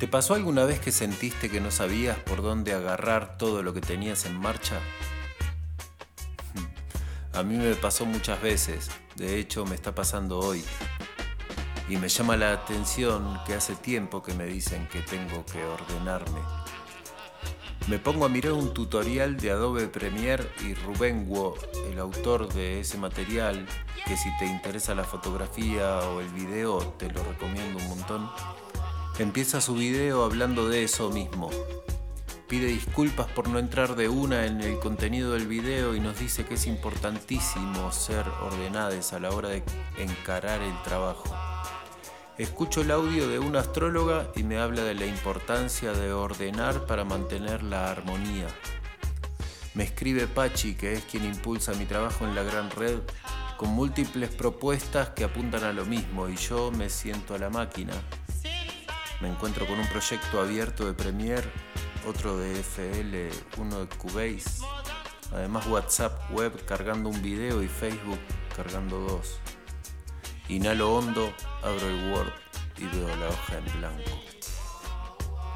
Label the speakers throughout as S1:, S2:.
S1: ¿Te pasó alguna vez que sentiste que no sabías por dónde agarrar todo lo que tenías en marcha? A mí me pasó muchas veces, de hecho me está pasando hoy. Y me llama la atención que hace tiempo que me dicen que tengo que ordenarme. Me pongo a mirar un tutorial de Adobe Premiere y Rubén Wo, el autor de ese material, que si te interesa la fotografía o el video te lo recomiendo un montón Empieza su video hablando de eso mismo. Pide disculpas por no entrar de una en el contenido del video y nos dice que es importantísimo ser ordenados a la hora de encarar el trabajo. Escucho el audio de una astróloga y me habla de la importancia de ordenar para mantener la armonía. Me escribe Pachi, que es quien impulsa mi trabajo en la gran red, con múltiples propuestas que apuntan a lo mismo y yo me siento a la máquina me encuentro con un proyecto abierto de Premiere, otro de FL, uno de Cubase, además WhatsApp web cargando un video y Facebook cargando dos. Inhalo hondo, abro el Word y veo la hoja en blanco.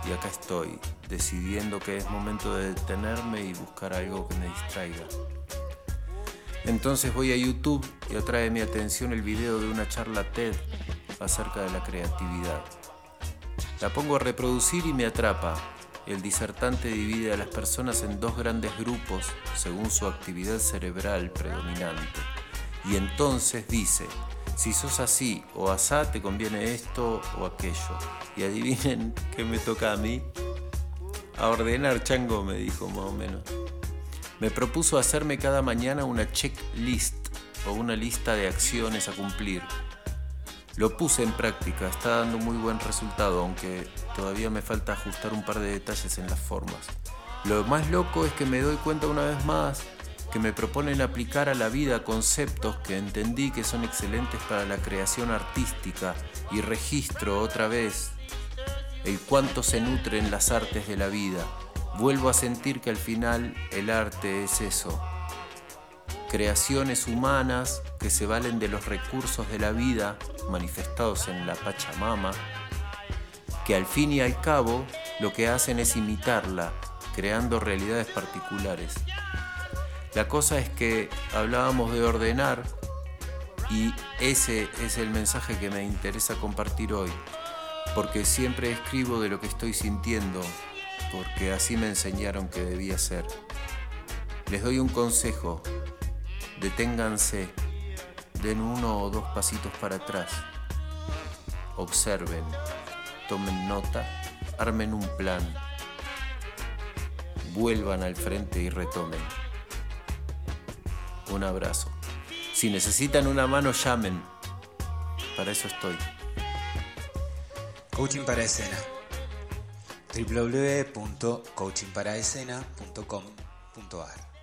S1: Y acá estoy, decidiendo que es momento de detenerme y buscar algo que me distraiga. Entonces voy a YouTube y atrae mi atención el video de una charla TED acerca de la creatividad. La pongo a reproducir y me atrapa. El disertante divide a las personas en dos grandes grupos según su actividad cerebral predominante. Y entonces dice, si sos así o asá, te conviene esto o aquello. Y adivinen qué me toca a mí. A ordenar, chango, me dijo más o menos. Me propuso hacerme cada mañana una checklist o una lista de acciones a cumplir lo puse en práctica, está dando muy buen resultado, aunque todavía me falta ajustar un par de detalles en las formas. Lo más loco es que me doy cuenta una vez más que me proponen aplicar a la vida conceptos que entendí que son excelentes para la creación artística y registro otra vez el cuánto se nutren las artes de la vida. Vuelvo a sentir que al final el arte es eso, creaciones humanas que se valen de los recursos de la vida manifestados en la Pachamama, que al fin y al cabo lo que hacen es imitarla, creando realidades particulares. La cosa es que hablábamos de ordenar y ese es el mensaje que me interesa compartir hoy, porque siempre escribo de lo que estoy sintiendo, porque así me enseñaron que debía ser. Les doy un consejo, Deténganse, den uno o dos pasitos para atrás, observen, tomen nota, armen un plan, vuelvan al frente y retomen. Un abrazo. Si necesitan una mano, llamen. Para eso estoy.
S2: Coaching para escena. www.coachingparaescena.com.ar